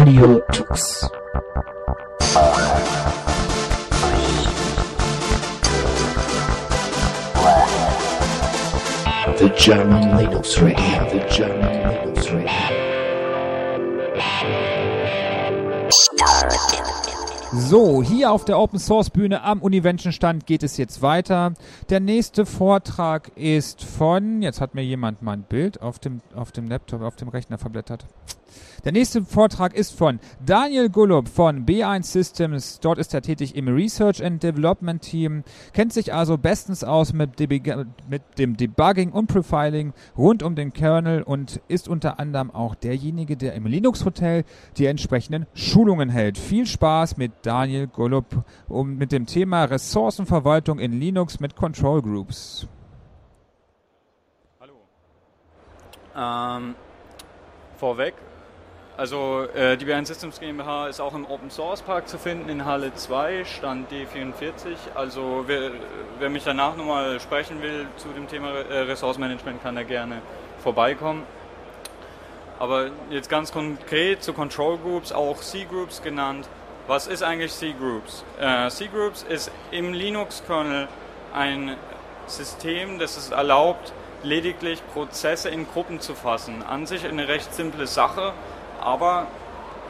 Radio Tux. The German Linux Radio, the German Linux Radio. So, hier auf der Open Source Bühne am Univention Stand geht es jetzt weiter. Der nächste Vortrag ist von, jetzt hat mir jemand mal ein Bild auf dem, auf dem Laptop, auf dem Rechner verblättert. Der nächste Vortrag ist von Daniel Gullup von B1 Systems. Dort ist er tätig im Research and Development Team, kennt sich also bestens aus mit, mit dem Debugging und Profiling rund um den Kernel und ist unter anderem auch derjenige, der im Linux Hotel die entsprechenden Schulungen hält. Viel Spaß mit Daniel Gullup um, mit dem Thema Ressourcenverwaltung in Linux mit Control Groups. Hallo. Ähm, vorweg, also äh, die BN Systems GmbH ist auch im Open Source Park zu finden in Halle 2, Stand D44. Also wer, wer mich danach nochmal sprechen will zu dem Thema äh, Ressourcenmanagement, kann da gerne vorbeikommen. Aber jetzt ganz konkret zu Control Groups, auch C-Groups genannt. Was ist eigentlich C-Groups? Äh, C-Groups ist im Linux-Kernel ein System, das es erlaubt, lediglich Prozesse in Gruppen zu fassen. An sich eine recht simple Sache, aber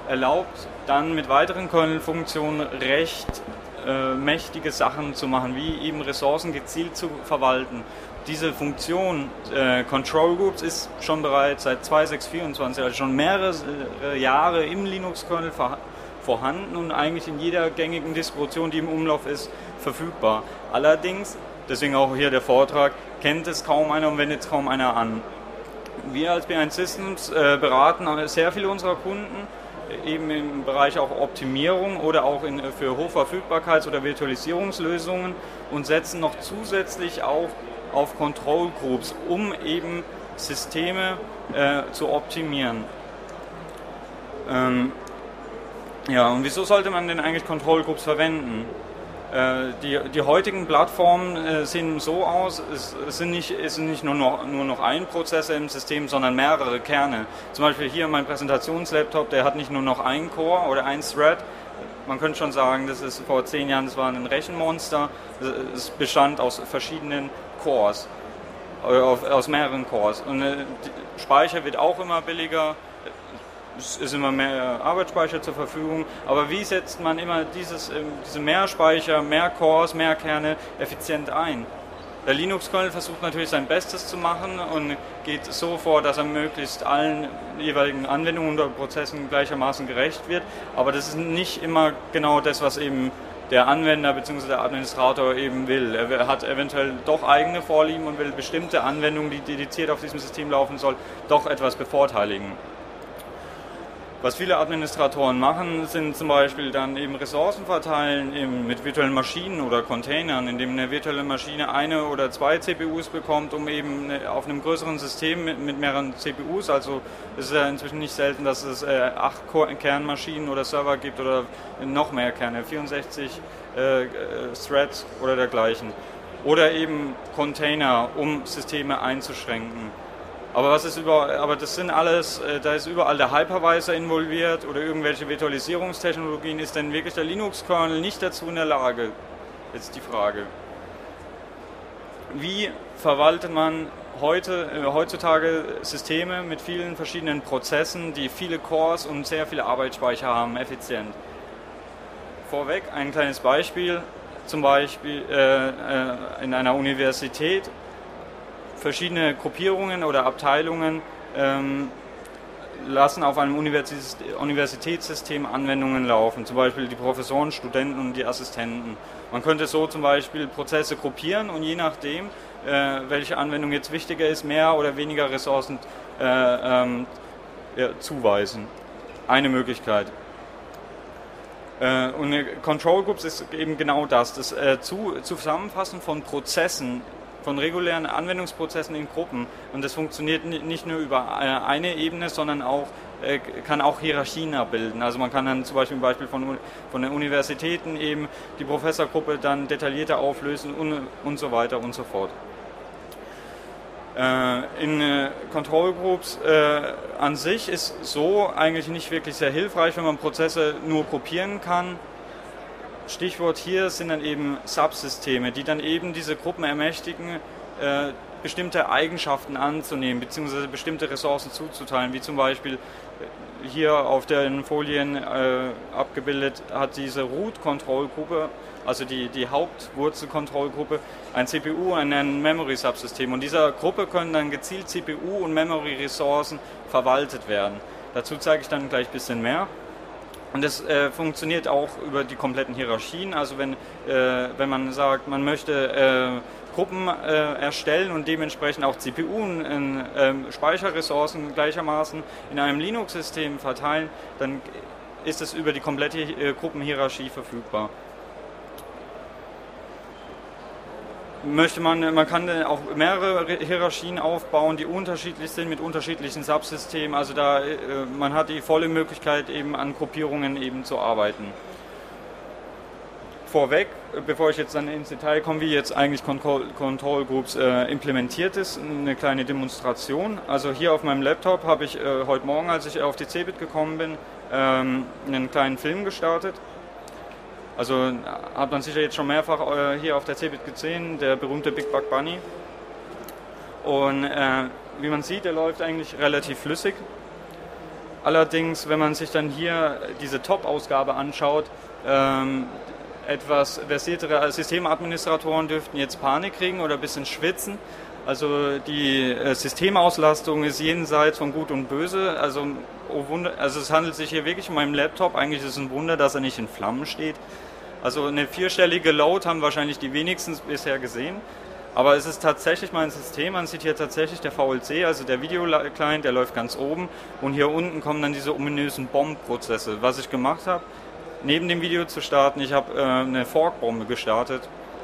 erlaubt dann mit weiteren Kernel-Funktionen recht äh, mächtige Sachen zu machen, wie eben Ressourcen gezielt zu verwalten. Diese Funktion äh, Control Groups ist schon bereits seit 2624, also schon mehrere äh, Jahre im Linux-Kernel vorhanden und eigentlich in jeder gängigen Distribution, die im Umlauf ist, verfügbar. Allerdings, deswegen auch hier der Vortrag, kennt es kaum einer und wendet es kaum einer an wir als B1 Systems äh, beraten sehr viele unserer Kunden äh, eben im Bereich auch Optimierung oder auch in, für Hochverfügbarkeits- oder Virtualisierungslösungen und setzen noch zusätzlich auch auf Control Groups, um eben Systeme äh, zu optimieren. Ähm, ja, und wieso sollte man denn eigentlich Control Groups verwenden? Äh, die, die heutigen Plattformen äh, sehen so aus, es, sind nicht, es sind nicht nur, noch, nur noch ein Prozessor im System, sondern mehrere Kerne. Zum Beispiel hier mein Präsentationslaptop, der hat nicht nur noch einen Core oder ein Thread, man könnte schon sagen, das ist vor zehn Jahren, das war ein Rechenmonster, es bestand aus verschiedenen Cores, äh, aus mehreren Cores. Und Speicher wird auch immer billiger, es ist immer mehr Arbeitsspeicher zur Verfügung, aber wie setzt man immer dieses, ähm, diese mehr Speicher, mehr Cores, mehr Kerne effizient ein? Der Linux-Kernel versucht natürlich sein Bestes zu machen und geht so vor, dass er möglichst allen jeweiligen Anwendungen und Prozessen gleichermaßen gerecht wird, aber das ist nicht immer genau das, was eben der Anwender bzw. der Administrator eben will. Er hat eventuell doch eigene Vorlieben und will bestimmte Anwendungen, die dediziert auf diesem System laufen soll, doch etwas bevorteiligen. Was viele Administratoren machen, sind zum Beispiel dann eben Ressourcen verteilen eben mit virtuellen Maschinen oder Containern, indem eine virtuelle Maschine eine oder zwei CPUs bekommt, um eben auf einem größeren System mit, mehreren CPUs, also es ist ja inzwischen nicht selten, dass es äh, acht Kernmaschinen oder Server gibt oder noch mehr Kerne, 64 äh, Threads oder dergleichen. Oder eben Container, um Systeme einzuschränken. Aber was ist über, aber das sind alles, äh, da ist überall der Hypervisor involviert oder irgendwelche Virtualisierungstechnologien. Ist denn wirklich der Linux-Kernel nicht dazu in der Lage? Jetzt die Frage. Wie verwaltet man heute, äh, heutzutage Systeme mit vielen verschiedenen Prozessen, die viele Cores und sehr viele Arbeitsspeicher haben, effizient? Vorweg ein kleines Beispiel. Zum Beispiel äh, äh in einer Universität verschiedene Gruppierungen oder Abteilungen ähm, lassen auf einem Universitätssystem Anwendungen laufen, zum Beispiel die Professoren, Studenten und die Assistenten. Man könnte so zum Beispiel Prozesse gruppieren und je nachdem, äh, welche Anwendung jetzt wichtiger ist, mehr oder weniger Ressourcen äh, ähm, ja, zuweisen. Eine Möglichkeit. Äh, und Control Groups ist eben genau das, das äh, zu, Zusammenfassen von Prozessen von regulären Anwendungsprozessen in Gruppen. Und das funktioniert nicht nur über äh, eine Ebene, sondern auch äh, kann auch Hierarchien abbilden. Also man kann dann zum Beispiel im Beispiel von, von den Universitäten eben die Professorgruppe dann detaillierter auflösen und, und so weiter und so fort. Äh, in Control Groups äh, an sich ist so eigentlich nicht wirklich sehr hilfreich, wenn man Prozesse nur kopieren kann. Stichwort hier sind dann eben Subsysteme, die dann eben diese Gruppen ermächtigen, äh, bestimmte Eigenschaften anzunehmen, beziehungsweise bestimmte Ressourcen zuzuteilen, wie zum Beispiel äh, hier auf den Folien äh, abgebildet hat diese Root-Control-Gruppe, also die, die Hauptwurzel-Control-Gruppe, ein CPU und ein Memory-Subsystem. Und dieser Gruppe können dann gezielt CPU- und Memory-Ressourcen verwaltet werden. Dazu zeige ich dann gleich ein bisschen mehr. Und das äh, funktioniert auch über die kompletten Hierarchien. Also wenn, äh, wenn man sagt, man möchte äh, Gruppen äh, erstellen und dementsprechend auch CPU in ähm, Speicherressourcen gleichermaßen in einem Linux-System verteilen, dann ist es über die komplette äh, Gruppenhierarchie verfügbar. Möchte man, man kann auch mehrere Hierarchien aufbauen, die unterschiedlich sind mit unterschiedlichen Subsystemen. Also da äh, man hat die volle Möglichkeit eben an Gruppierungen eben zu arbeiten. Vorweg, bevor ich jetzt dann ins Detail komme, wie jetzt eigentlich Control, Control Groups äh, implementiert ist, eine kleine Demonstration. Also hier auf meinem Laptop habe ich äh, heute Morgen, als ich auf die Cebit gekommen bin, ähm, einen kleinen Film gestartet also hat man sicher jetzt schon mehrfach äh, hier auf der CeBIT gesehen, der berühmte Big Bug Bunny. Und äh, wie man sieht, der läuft eigentlich relativ flüssig. Allerdings, wenn man sich dann hier diese Top-Ausgabe anschaut, ähm, etwas versiertere Systemadministratoren dürften jetzt Panik kriegen oder ein bisschen schwitzen. Also die äh, Systemauslastung ist jenseits von Gut und Böse. Also, oh Wunder, also es handelt sich hier wirklich um meinen Laptop. Eigentlich ist es ein Wunder, dass er nicht in Flammen steht. Also eine vierstellige Load haben wahrscheinlich die wenigsten bisher gesehen. Aber es ist tatsächlich mein System. Man sieht hier tatsächlich der VLC, also der Video-Client, der läuft ganz oben. Und hier unten kommen dann diese ominösen Bomb-Prozesse. Was ich gemacht habe, neben dem Video zu starten, ich habe äh, eine Fork-Bombe gestartet.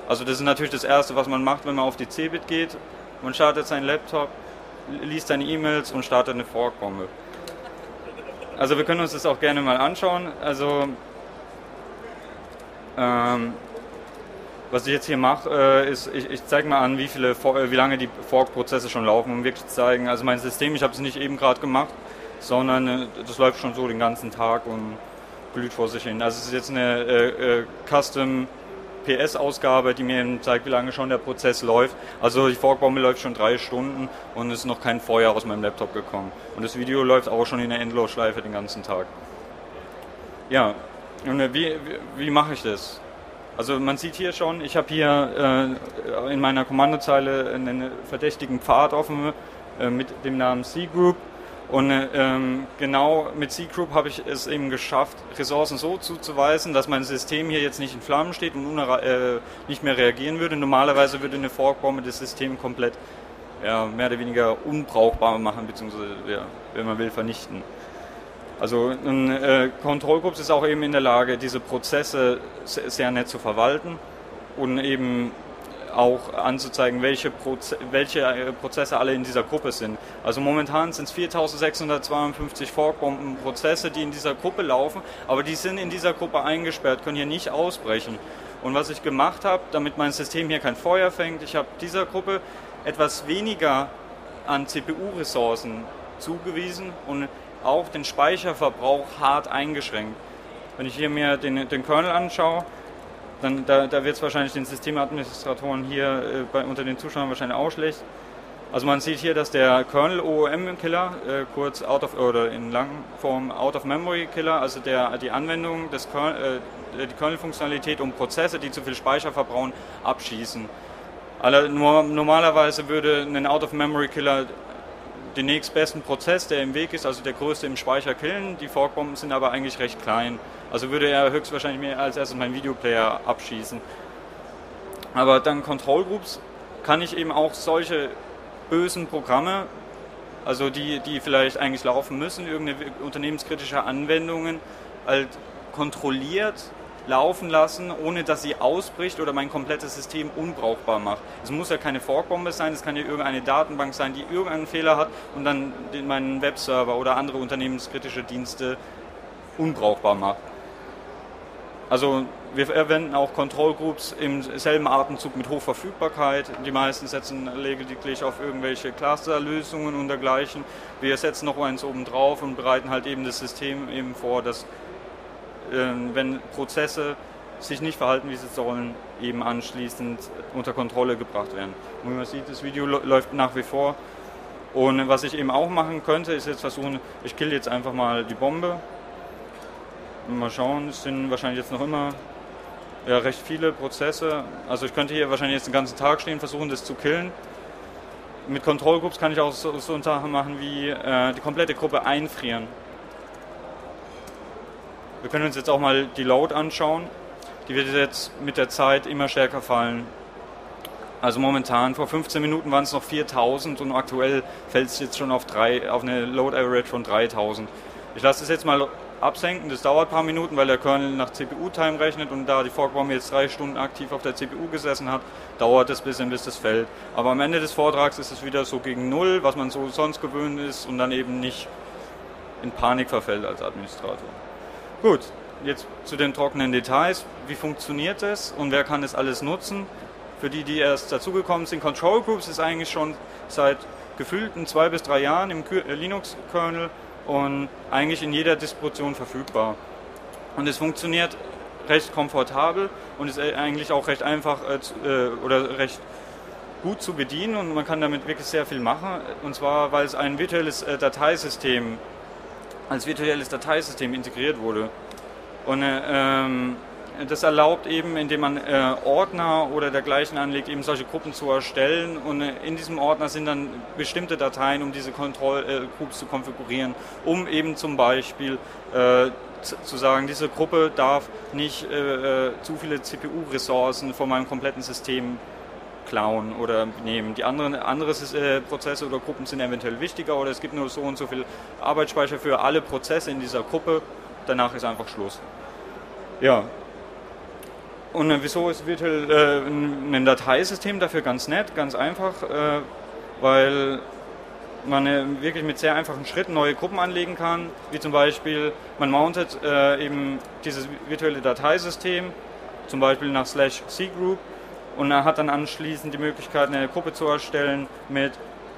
Also das ist natürlich das Erste, was man macht, wenn man auf die Cebit geht. Man startet seinen Laptop, liest seine E-Mails und startet eine Fork-Bombe. Also wir können uns das auch gerne mal anschauen. Also ähm, was ich jetzt hier mache, äh, ist, ich, ich zeige mal an, wie, viele, äh, wie lange die Fork-Prozesse schon laufen, um wirklich zu zeigen, also mein System, ich habe es nicht eben gerade gemacht, sondern äh, das läuft schon so den ganzen Tag und glüht vor sich hin. Also es ist jetzt eine äh, äh Custom PS-Ausgabe, die mir eben zeigt, wie lange schon der Prozess läuft. Also die Forkbombe läuft schon drei Stunden und es ist noch kein Feuer aus meinem Laptop gekommen. Und das Video läuft auch schon in der Endlosschleife den ganzen Tag. Ja, wie, wie, wie mache ich das? Also man sieht hier schon, ich habe hier äh, in meiner Kommandozeile einen verdächtigen Pfad offen äh, mit dem Namen C-Group. Und äh, ähm, genau mit C-Group habe ich es eben geschafft, Ressourcen so zuzuweisen, dass mein System hier jetzt nicht in Flammen steht und äh, nicht mehr reagieren würde. Normalerweise würde eine Forkbombe das System komplett ja, mehr oder weniger unbrauchbar machen, beziehungsweise, ja, wenn man will, vernichten. Also ein äh, Control Groups ist auch eben in der Lage, diese Prozesse sehr, nett zu verwalten und eben auch anzuzeigen, welche, Proze welche äh, Prozesse alle in dieser Gruppe sind. Also momentan sind es 4652 Forkbomben-Prozesse, die in dieser Gruppe laufen, aber die sind in dieser Gruppe eingesperrt, können hier nicht ausbrechen. Und was ich gemacht habe, damit mein System hier kein Feuer fängt, ich habe dieser Gruppe etwas weniger an CPU-Ressourcen zugewiesen und auch den Speicherverbrauch hart eingeschränkt. Wenn ich hier mir den, den Kernel anschaue, dann da, da wird es wahrscheinlich den Systemadministratoren hier äh, bei, unter den Zuschauern wahrscheinlich auch schlecht. Also man sieht hier, dass der Kernel OOM Killer, äh, kurz out of oder in Langform Out of Memory Killer, also der die Anwendung des Kernel, äh, die Kernel-Funktionalität um Prozesse, die zu viel Speicher verbrauchen, abschießen. Nur, normalerweise würde ein Out of Memory Killer den nächstbesten Prozess, der im Weg ist, also der größte im Speicher killen. Die Forkbomben sind aber eigentlich recht klein. Also würde er höchstwahrscheinlich mir als erstes meinen Videoplayer abschießen. Aber dann Control Groups kann ich eben auch solche bösen Programme, also die, die vielleicht eigentlich laufen müssen, irgendeine unternehmenskritische Anwendungen, halt kontrolliert laufen lassen, ohne dass sie ausbricht oder mein komplettes System unbrauchbar macht. Es muss ja keine Forkbombe sein, es kann ja irgendeine Datenbank sein, die irgendeinen Fehler hat und dann meinen Webserver oder andere unternehmenskritische Dienste unbrauchbar macht. Also wir verwenden auch Control Groups im selben Atemzug mit Hochverfügbarkeit. Die meisten setzen lediglich auf irgendwelche Clusterlösungen und dergleichen. Wir setzen noch eins oben drauf und bereiten halt eben das System eben vor, dass wenn Prozesse sich nicht verhalten, wie sie sollen, eben anschließend unter Kontrolle gebracht werden. Und wie man sieht, das Video läuft nach wie vor. Und was ich eben auch machen könnte, ist jetzt versuchen, ich kill jetzt einfach mal die Bombe. Mal schauen, es sind wahrscheinlich jetzt noch immer ja, recht viele Prozesse. Also ich könnte hier wahrscheinlich jetzt den ganzen Tag stehen, versuchen das zu killen. Mit Control kann ich auch so, so Sachen machen wie äh, die komplette Gruppe einfrieren. Wir können uns jetzt auch mal die Load anschauen. Die wird jetzt mit der Zeit immer stärker fallen. Also momentan, vor 15 Minuten waren es noch 4000 und aktuell fällt es jetzt schon auf, drei, auf eine Load Average von 3000. Ich lasse das jetzt mal absenken, das dauert ein paar Minuten, weil der Kernel nach CPU-Time rechnet und da die Forkbombe jetzt drei Stunden aktiv auf der CPU gesessen hat, dauert es ein bisschen, bis das fällt. Aber am Ende des Vortrags ist es wieder so gegen Null, was man so sonst gewöhnt ist und dann eben nicht in Panik verfällt als Administrator. Gut, jetzt zu den trockenen Details. Wie funktioniert das und wer kann das alles nutzen? Für die, die erst dazugekommen sind, Control Groups ist eigentlich schon seit gefühlten zwei bis drei Jahren im äh, Linux-Kernel und eigentlich in jeder Distribution verfügbar. Und es funktioniert recht komfortabel und ist eigentlich auch recht einfach äh, äh, oder recht gut zu bedienen und man kann damit wirklich sehr viel machen. Und zwar, weil es ein virtuelles äh, Dateisystem als virtuelles Dateisystem integriert wurde. Und äh, ähm, das erlaubt eben, indem man äh, Ordner oder dergleichen anlegt, eben solche Gruppen zu erstellen. Und äh, in diesem Ordner sind dann bestimmte Dateien, um diese Kontrollgroups äh, zu konfigurieren, um eben zum Beispiel äh, zu sagen, diese Gruppe darf nicht äh, äh, zu viele CPU-Ressourcen von meinem kompletten System klauen oder nehmen. Die anderen andere Prozesse oder Gruppen sind eventuell wichtiger oder es gibt nur so und so viel Arbeitsspeicher für alle Prozesse in dieser Gruppe. Danach ist einfach Schluss. Ja, und äh, wieso ist virtuell äh, ein Dateisystem dafür ganz nett, ganz einfach, äh, weil man äh, wirklich mit sehr einfachen Schritten neue Gruppen anlegen kann, wie zum Beispiel man mountet äh, eben dieses virtuelle Dateisystem, zum Beispiel nach slash cgroup und er hat dann anschließend die Möglichkeit, eine Gruppe zu erstellen mit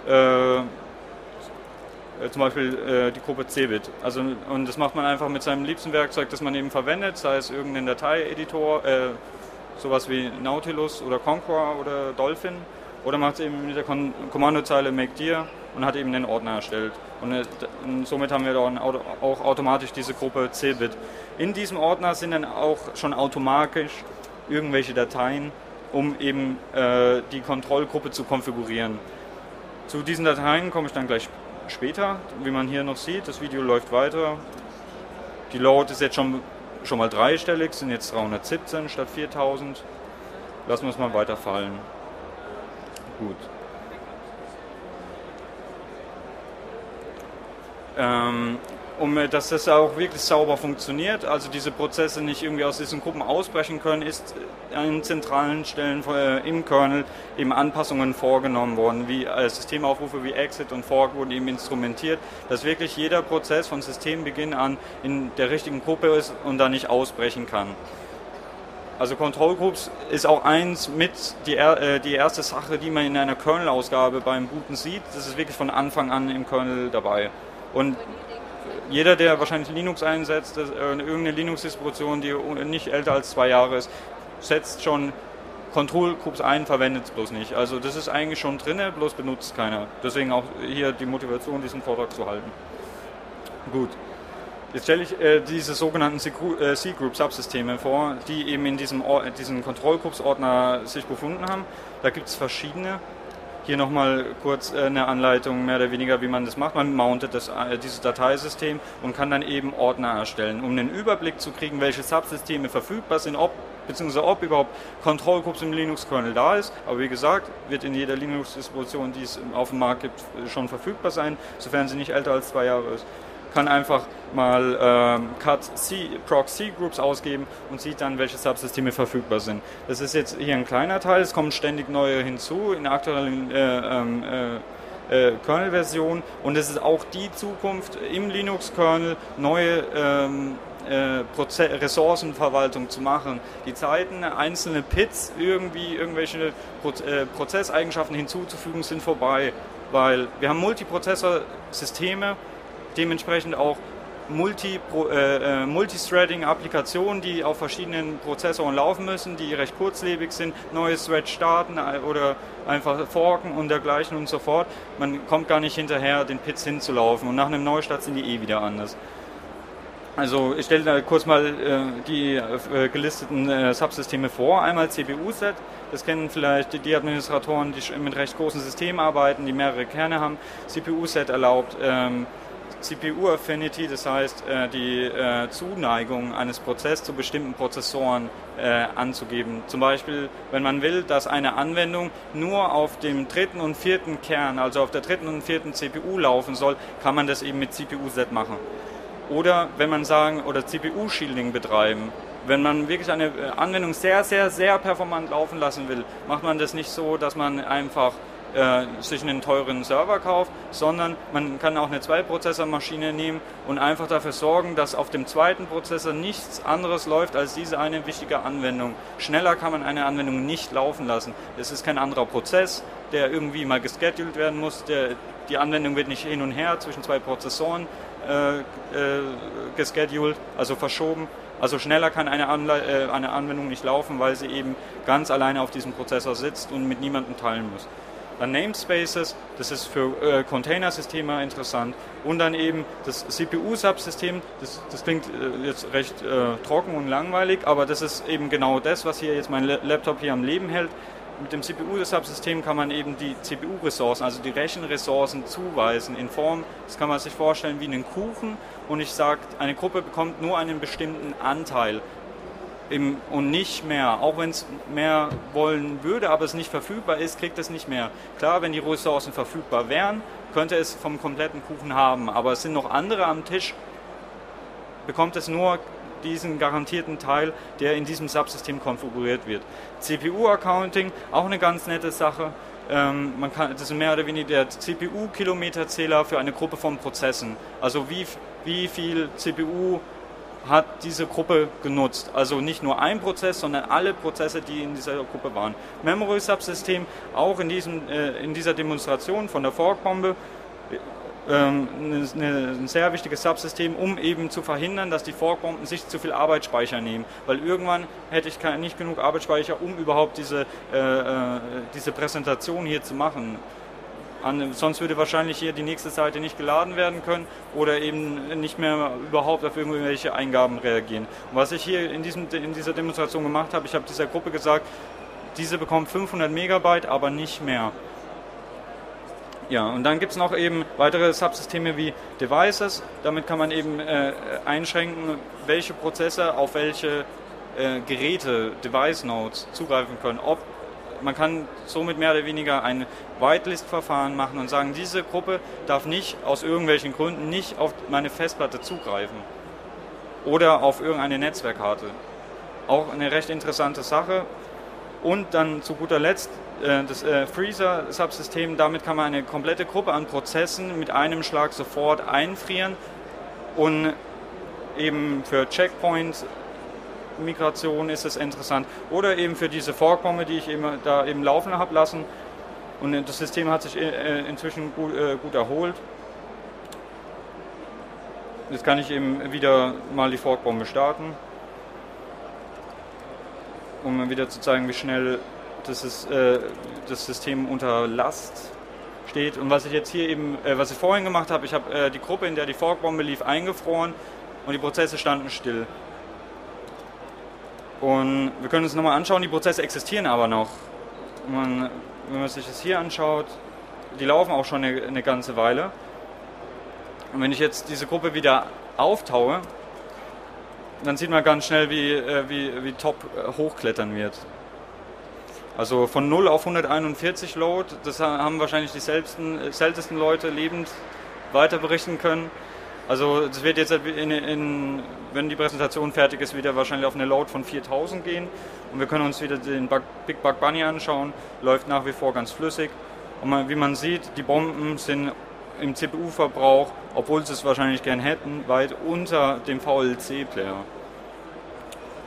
äh, äh, zum Beispiel äh, die Gruppe Cebit. Also, und das macht man einfach mit seinem liebsten Werkzeug, das man eben verwendet, sei es irgendein Dateieditor, äh, sowas wie Nautilus oder Conqueror oder Dolphin, oder macht es eben mit der Kon Kommandozeile make dir und hat eben den Ordner erstellt. Und, äh, und somit haben wir dann auch automatisch diese Gruppe Cebit. In diesem Ordner sind dann auch schon automatisch irgendwelche Dateien, um eben äh, die Kontrollgruppe zu konfigurieren. Zu diesen Dateien komme ich dann gleich später, wie man hier noch sieht. Das Video läuft weiter. Die Load ist jetzt schon, schon mal dreistellig, sind jetzt 317 statt 4000. Lassen wir es mal weiter fallen. Gut. Ähm, um äh, dass das auch wirklich sauber funktioniert, also diese Prozesse nicht irgendwie aus diesen Gruppen ausbrechen können, ist an zentralen Stellen äh, im Kernel eben Anpassungen vorgenommen worden, wie äh, Systemaufrufe wie Exit und Fork wurden eben instrumentiert, dass wirklich jeder Prozess von Systembeginn an in der richtigen Gruppe ist und da nicht ausbrechen kann. Also Control Groups ist auch eins mit die, die erste Sache, die man in einer Kernel-Ausgabe beim Booten sieht. Das ist wirklich von Anfang an im Kernel dabei. Und jeder, der wahrscheinlich Linux einsetzt, äh, irgendeine Linux-Distribution, die nicht älter als zwei Jahre ist, setzt schon Control Groups ein, verwendet es bloß nicht. Also das ist eigentlich schon drin, bloß benutzt keiner. Deswegen auch hier die Motivation, diesen Vortrag zu halten. Gut. Jetzt stelle ich äh, diese sogenannten C-Group-Subsysteme äh, vor, die eben in diesem, Or diesem Control Groups-Ordner sich befunden haben. Da gibt es verschiedene. Hier nochmal kurz äh, eine Anleitung, mehr oder weniger, wie man das macht. Man mountet das, äh, dieses Dateisystem und kann dann eben Ordner erstellen, um einen Überblick zu kriegen, welche Subsysteme verfügbar sind, ob beziehungsweise ob überhaupt Control im Linux-Kernel da ist. Aber wie gesagt, wird in jeder Linux-Distribution, die es auf dem Markt gibt, schon verfügbar sein, sofern sie nicht älter als zwei Jahre ist kann einfach mal ähm, cut C, proc C Groups ausgeben und sieht dann, welche Subsysteme verfügbar sind. Das ist jetzt hier ein kleiner Teil, es kommen ständig neue hinzu in der aktuellen äh, ähm, äh, äh, Kernel-Version und es ist auch die Zukunft im Linux-Kernel, neue ähm, äh, Ressourcenverwaltung zu machen. Die Zeiten, einzelne Pits irgendwie irgendwelche Pro äh, Prozesseigenschaften hinzuzufügen, sind vorbei, weil wir haben Multiprozessor-Systeme, dementsprechend auch Multi, äh, äh, Multithreading-Applikationen, die auf verschiedenen Prozessoren laufen müssen, die recht kurzlebig sind, neues Thread starten äh, oder einfach forken und dergleichen und so fort. Man kommt gar nicht hinterher, den Pits hinzulaufen und nach einem Neustart sind die eh wieder anders. Also ich stelle da kurz mal äh, die äh, gelisteten äh, Subsysteme vor. Einmal CPU-Set, das kennen vielleicht die Administratoren, die mit recht großen Systemen arbeiten, die mehrere Kerne haben. CPU-Set erlaubt ähm, CPU-Affinity, das heißt äh, die äh, Zuneigung eines Prozesses zu bestimmten Prozessoren äh, anzugeben. Zum Beispiel, wenn man will, dass eine Anwendung nur auf dem dritten und vierten Kern, also auf der dritten und vierten CPU laufen soll, kann man das eben mit CPU-Set machen. Oder wenn man sagen, oder CPU-Shielding betreiben, wenn man wirklich eine Anwendung sehr, sehr, sehr performant laufen lassen will, macht man das nicht so, dass man einfach äh, sich einen teuren Server kauft, sondern man kann auch eine Zwei-Prozessor-Maschine nehmen und einfach dafür sorgen, dass auf dem zweiten Prozessor nichts anderes läuft als diese eine wichtige Anwendung. Schneller kann man eine Anwendung nicht laufen lassen. Es ist kein anderer Prozess, der irgendwie mal gescheduled werden muss. Der, die Anwendung wird nicht hin und her zwischen zwei Prozessoren äh, äh, gescheduled, also verschoben. Also schneller kann eine, Anle äh, eine Anwendung nicht laufen, weil sie eben ganz alleine auf diesem Prozessor sitzt und mit niemandem teilen muss. Dann Namespaces, das ist für äh, Containersysteme interessant. Und dann eben das CPU-Subsystem, das, das klingt äh, jetzt recht äh, trocken und langweilig, aber das ist eben genau das, was hier jetzt mein Laptop hier am Leben hält. Mit dem CPU-Subsystem kann man eben die CPU-Ressourcen, also die Rechenressourcen zuweisen in Form, das kann man sich vorstellen wie einen Kuchen und ich sage, eine Gruppe bekommt nur einen bestimmten Anteil im, und nicht mehr. Auch wenn es mehr wollen würde, aber es nicht verfügbar ist, kriegt es nicht mehr. Klar, wenn die Ressourcen verfügbar wären, könnte es vom kompletten Kuchen haben, aber es sind noch andere am Tisch, bekommt es nur diesen garantierten Teil, der in diesem Subsystem konfiguriert wird. CPU-Accounting, auch eine ganz nette Sache. Ähm, man kann, das ist mehr oder weniger der CPU-Kilometerzähler für eine Gruppe von Prozessen. Also wie, wie viel CPU hat diese Gruppe genutzt. Also nicht nur ein Prozess, sondern alle Prozesse, die in dieser Gruppe waren. Memory Subsystem auch in, diesem, äh, in dieser Demonstration von der Forkbombe ähm, ein sehr wichtiges Subsystem, um eben zu verhindern, dass die Forkbomben sich zu viel Arbeitsspeicher nehmen. Weil irgendwann hätte ich nicht genug Arbeitsspeicher, um überhaupt diese, äh, äh, diese Präsentation hier zu machen. An, sonst würde wahrscheinlich hier die nächste Seite nicht geladen werden können oder eben nicht mehr überhaupt auf irgendwelche Eingaben reagieren. Und was ich hier in, diesem, in dieser Demonstration gemacht habe, ich habe dieser Gruppe gesagt, diese bekommt 500 Megabyte, aber nicht mehr. Ja, und dann gibt es noch eben weitere Subsysteme wie Devices. Damit kann man eben äh, einschränken, welche Prozesse auf welche äh, Geräte, Device Nodes zugreifen können. Ob man kann somit mehr oder weniger ein Whitelist-Verfahren machen und sagen, diese Gruppe darf nicht aus irgendwelchen Gründen nicht auf meine Festplatte zugreifen oder auf irgendeine Netzwerkkarte. Auch eine recht interessante Sache. Und dann zu guter Letzt äh, das äh, Freezer-Subsystem, damit kann man eine komplette Gruppe an Prozessen mit einem Schlag sofort einfrieren und eben für Checkpoints Migration ist es interessant. Oder eben für diese Forkbombe, die ich eben da eben laufen habe lassen. Und das System hat sich äh, inzwischen gut, äh, gut erholt. Jetzt kann ich eben wieder mal die Forkbombe starten, um wieder zu zeigen, wie schnell das, ist, äh, das System unter Last steht. Und was ich jetzt hier eben, äh, was ich vorhin gemacht habe, ich habe äh, die Gruppe, in der die Forkbombe lief, eingefroren und die Prozesse standen still. Und wir können uns nochmal anschauen, die Prozesse existieren aber noch. Man, wenn man sich das hier anschaut, die laufen auch schon eine, eine ganze Weile. Und wenn ich jetzt diese Gruppe wieder auftaue, dann sieht man ganz schnell, wie, äh, wie, wie top äh, hochklettern wird. Also von 0 auf 141 Load, das haben wahrscheinlich die äh, seltensten Leute lebend weiter berichten können. Also das wird jetzt in, in, wenn die Präsentation fertig ist, wieder wahrscheinlich auf eine Load von 4000 gehen. Und wir können uns wieder den Bug, Big Bug Bunny anschauen. Läuft nach wie vor ganz flüssig. Und man, wie man sieht, die Bomben sind im CPU-Verbrauch, obwohl sie es wahrscheinlich gern hätten, weit unter dem VLC-Player.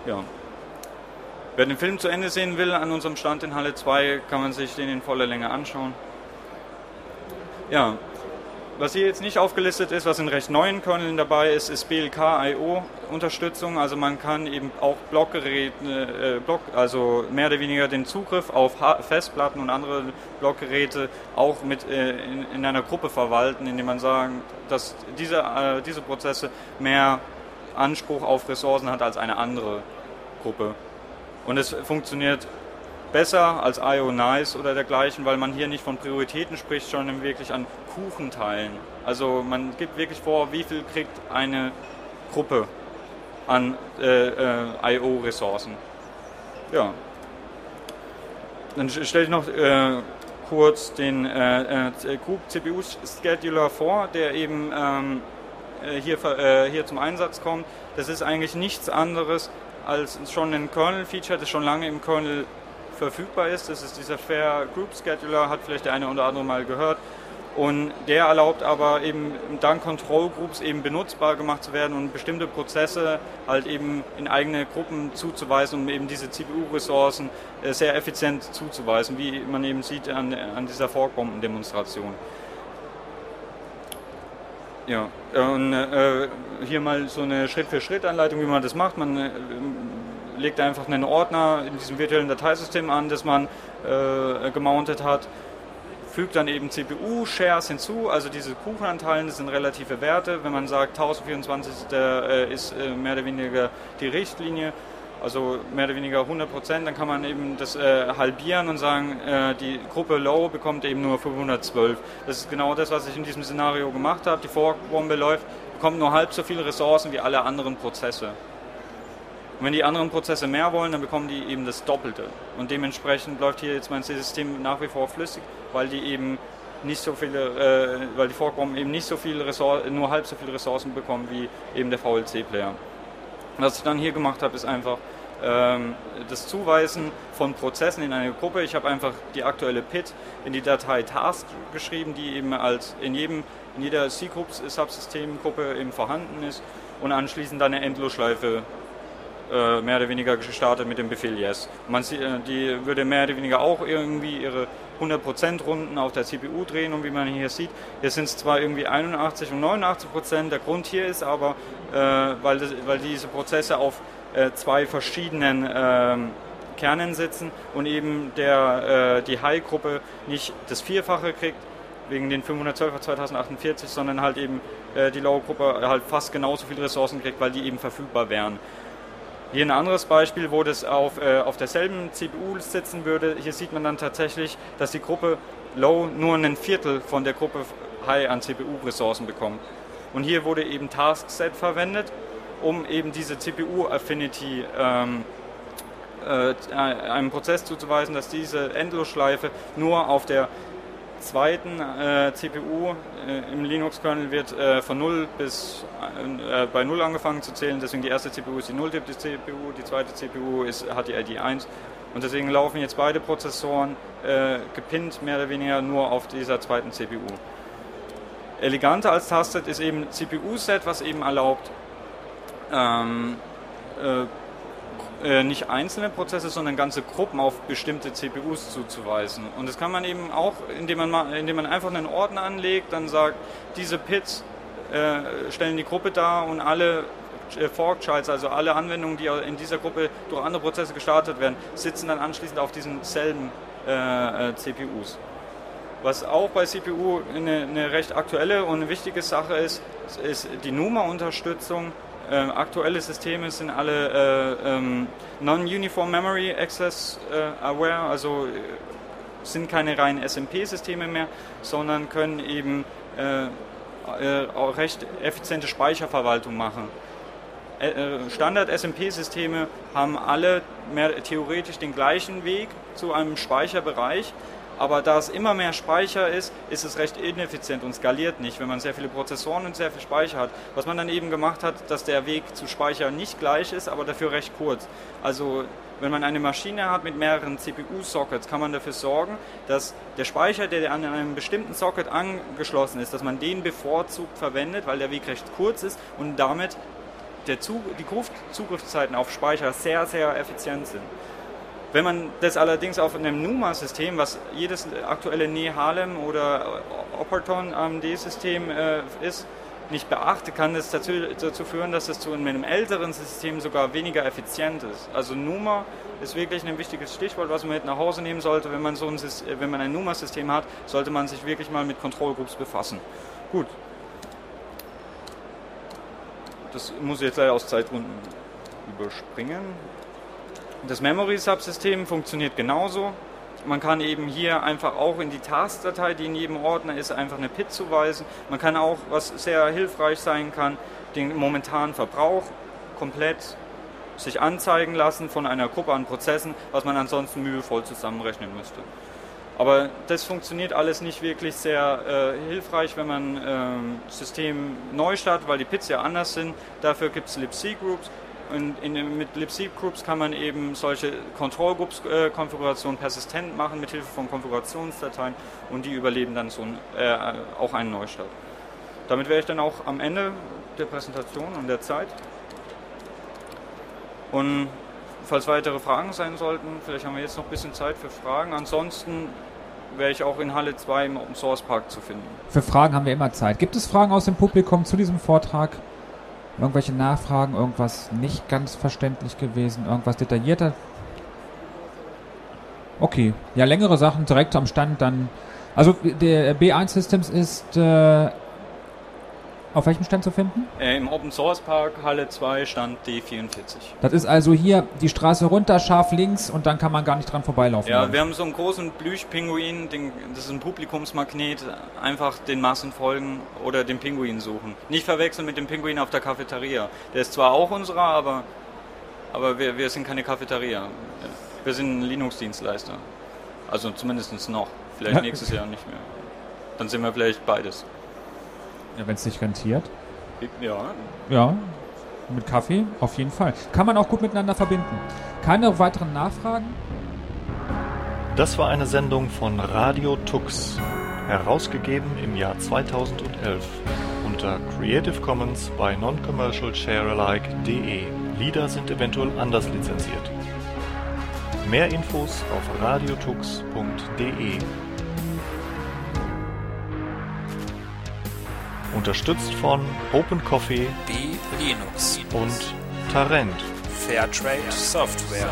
Ja. Wer den Film zu Ende sehen will, an unserem Stand in Halle 2, kann man sich den in voller Länge anschauen. Ja, was hier jetzt nicht aufgelistet ist, was in recht neuen Kerneln dabei ist, ist BLK-IO-Unterstützung. Also man kann eben auch Blockgeräte, äh, Block, also mehr oder weniger den Zugriff auf Festplatten und andere Blockgeräte auch mit äh, in, in, einer Gruppe verwalten, indem man sagen, dass diese, äh, diese Prozesse mehr Anspruch auf Ressourcen hat als eine andere Gruppe. Und es funktioniert besser als IO Nice oder dergleichen, weil man hier nicht von Prioritäten spricht, sondern wirklich an Kuchenteilen. Also man gibt wirklich vor, wie viel kriegt eine Gruppe an äh, äh, IO-Ressourcen. Ja. Dann stelle ich noch äh, kurz den äh, äh CPU-Scheduler vor, der eben ähm, äh, hier, hier zum Einsatz kommt. Das ist eigentlich nichts anderes als schon ein Kernel-Feature, das schon lange im Kernel verfügbar ist. Das ist dieser Fair Group Scheduler, hat vielleicht der eine oder andere mal gehört. Und der erlaubt aber eben dank Control Groups eben benutzbar gemacht zu werden und bestimmte Prozesse halt eben in eigene Gruppen zuzuweisen, um eben diese CPU-Ressourcen äh, sehr effizient zuzuweisen, wie man eben sieht an, an dieser Forkbomben-Demonstration. Ja, und äh, hier mal so eine Schritt-für-Schritt-Anleitung, wie man das macht. Man äh, legt einfach einen Ordner in diesem virtuellen Dateisystem an, das man äh, gemountet hat, fügt dann eben CPU-Shares hinzu, also diese Kuchenanteilen, sind relative Werte. Wenn man sagt 1024 ist, äh, ist äh, mehr oder weniger die Richtlinie, also mehr oder weniger 100 Prozent, dann kann man eben das äh, halbieren und sagen, äh, die Gruppe Low bekommt eben nur 512. Das ist genau das, was ich in diesem Szenario gemacht habe. Die Forkbombe läuft, bekommt nur halb so viele Ressourcen wie alle anderen Prozesse. Und wenn die anderen Prozesse mehr wollen, dann bekommen die eben das Doppelte. Und dementsprechend läuft hier jetzt mein System nach wie vor flüssig, weil die eben nicht so viele, äh, weil die Forkbomben eben nicht so viele Ressourcen, nur halb so viele Ressourcen bekommen wie eben der VLC-Player. Was ich dann hier gemacht habe, ist einfach ähm, das Zuweisen von Prozessen in eine Gruppe. Ich habe einfach die aktuelle PIT in die Datei Task geschrieben, die eben als in jedem in jeder C-Group-Subsystemgruppe eben vorhanden ist und anschließend dann eine Endlosschleife äh, mehr oder weniger gestartet mit dem Befehl Yes. Man, äh, die würde mehr oder weniger auch irgendwie ihre 100% Runden auf der CPU drehen und wie man hier sieht, hier sind es zwar irgendwie 81 und 89%, der Grund hier ist aber, äh, weil, das, weil diese Prozesse auf äh, zwei verschiedenen ähm, Kernen sitzen und eben der, äh, die High-Gruppe nicht das Vierfache kriegt, wegen den 512er 2048, sondern halt eben äh, die Low-Gruppe halt fast genauso viele Ressourcen kriegt, weil die eben verfügbar wären. Hier ein anderes Beispiel, wo das auf, äh, auf derselben CPU sitzen würde. Hier sieht man dann tatsächlich, dass die Gruppe Low nur ein Viertel von der Gruppe High an CPU-Ressourcen bekommt. Und hier wurde eben Taskset verwendet, um eben diese CPU-Affinity ähm, äh, einem Prozess zuzuweisen, dass diese Endlosschleife nur auf der zweiten äh, CPU äh, im Linux-Kernel wird äh, von 0 bis äh, bei 0 angefangen zu zählen. Deswegen die erste CPU ist die 0-Tipp CPU, die zweite CPU ist, hat die ID 1. Und deswegen laufen jetzt beide Prozessoren äh, gepinnt mehr oder weniger nur auf dieser zweiten CPU. Eleganter als Tastet ist eben CPU-Set, was eben erlaubt, ähm, äh, nicht einzelne Prozesse, sondern ganze Gruppen auf bestimmte CPUs zuzuweisen. Und das kann man eben auch, indem man, mal, indem man einfach einen Ordner anlegt, dann sagt, diese Pits äh, stellen die Gruppe dar und alle äh, Fork-Childs, also alle Anwendungen, die in dieser Gruppe durch andere Prozesse gestartet werden, sitzen dann anschließend auf diesen selben äh, äh CPUs. Was auch bei CPU eine, eine, recht aktuelle und wichtige Sache ist, ist die NUMA-Unterstützung äh, aktuelle Systeme sind alle äh, ähm, Non-Uniform Memory Access äh, Aware, also äh, sind keine reinen SMP-Systeme mehr, sondern können eben äh, äh, auch recht effiziente Speicherverwaltung machen. Standard-SMP-Systeme haben alle mehr, theoretisch den gleichen Weg zu einem Speicherbereich, Aber da es immer mehr Speicher ist, ist es recht ineffizient und skaliert nicht, wenn man sehr viele Prozessoren und sehr viel Speicher hat. Was man dann eben gemacht hat, dass der Weg zu Speicher nicht gleich ist, aber dafür recht kurz. Also wenn man eine Maschine hat mit mehreren CPU-Sockets, kann man dafür sorgen, dass der Speicher, der an einem bestimmten Socket angeschlossen ist, dass man den bevorzugt verwendet, weil der Weg recht kurz ist und damit der Zug, die Zugriffszeiten auf Speicher sehr, sehr effizient sind. Wenn man das allerdings auf einem NUMA-System, was jedes aktuelle Ne-Harlem oder Operton AMD-System äh, ist, nicht beachtet, kann das dazu, dazu führen, dass es zu einem älteren System sogar weniger effizient ist. Also NUMA ist wirklich ein wichtiges Stichwort, was man mit nach Hause nehmen sollte. Wenn man, so ein, wenn man ein NUMA-System hat, sollte man sich wirklich mal mit Control Groups befassen. Gut. Das muss ich jetzt leider aus Zeitgründen überspringen. Das Memory-Subsystem funktioniert genauso. Man kann eben hier einfach auch in die Taskdatei, die in jedem Ordner ist, einfach eine PIT zuweisen. Man kann auch, was sehr hilfreich sein kann, den momentanen Verbrauch komplett sich anzeigen lassen von einer Gruppe an Prozessen, was man ansonsten mühevoll zusammenrechnen müsste. Aber das funktioniert alles nicht wirklich sehr äh, hilfreich, wenn man ähm, System neu startet, weil die Pits ja anders sind. Dafür gibt es libc-Groups und in, mit libc-Groups kann man eben solche Control-Groups-Konfigurationen persistent machen mit Hilfe von Konfigurationsdateien und die überleben dann so ein, äh, auch einen Neustart. Damit wäre ich dann auch am Ende der Präsentation und der Zeit. Und falls weitere Fragen sein sollten, vielleicht haben wir jetzt noch ein bisschen Zeit für Fragen. Ansonsten wäre ich auch in Halle 2 im Open Source Park zu finden. Für Fragen haben wir immer Zeit. Gibt es Fragen aus dem Publikum zu diesem Vortrag? Irgendwelche Nachfragen, irgendwas nicht ganz verständlich gewesen, irgendwas detaillierter? Okay, ja, längere Sachen direkt am Stand dann. Also der B1 Systems ist äh, auf welchem Stand zu finden? Äh, Im Open Source Park, Halle 2, Stand D44. Das ist also hier die Straße runter, scharf links und dann kann man gar nicht dran vorbeilaufen. Ja, wir haben so einen großen Plüschpinguin, das ist ein Publikumsmagnet, einfach den Massen folgen oder den Pinguin suchen. Nicht verwechseln mit dem Pinguin auf der Cafeteria. Der ist zwar auch unserer, aber, aber wir, wir sind keine Cafeteria. Wir sind ein Linux-Dienstleister. Also zumindest noch. Vielleicht nächstes Jahr nicht mehr. Dann sind wir vielleicht beides. Ja, wenn es sich rentiert. Ja. Ja, mit Kaffee auf jeden Fall. Kann man auch gut miteinander verbinden. Keine weiteren Nachfragen? Das war eine Sendung von Radio Tux, herausgegeben im Jahr 2011 unter Creative Commons bei Non-Commercial Sharealike.de. Lieder sind eventuell anders lizenziert. Mehr Infos auf radiotux.de. Unterstützt von Open Coffee B Linux und Tarent. Fairtrade Software.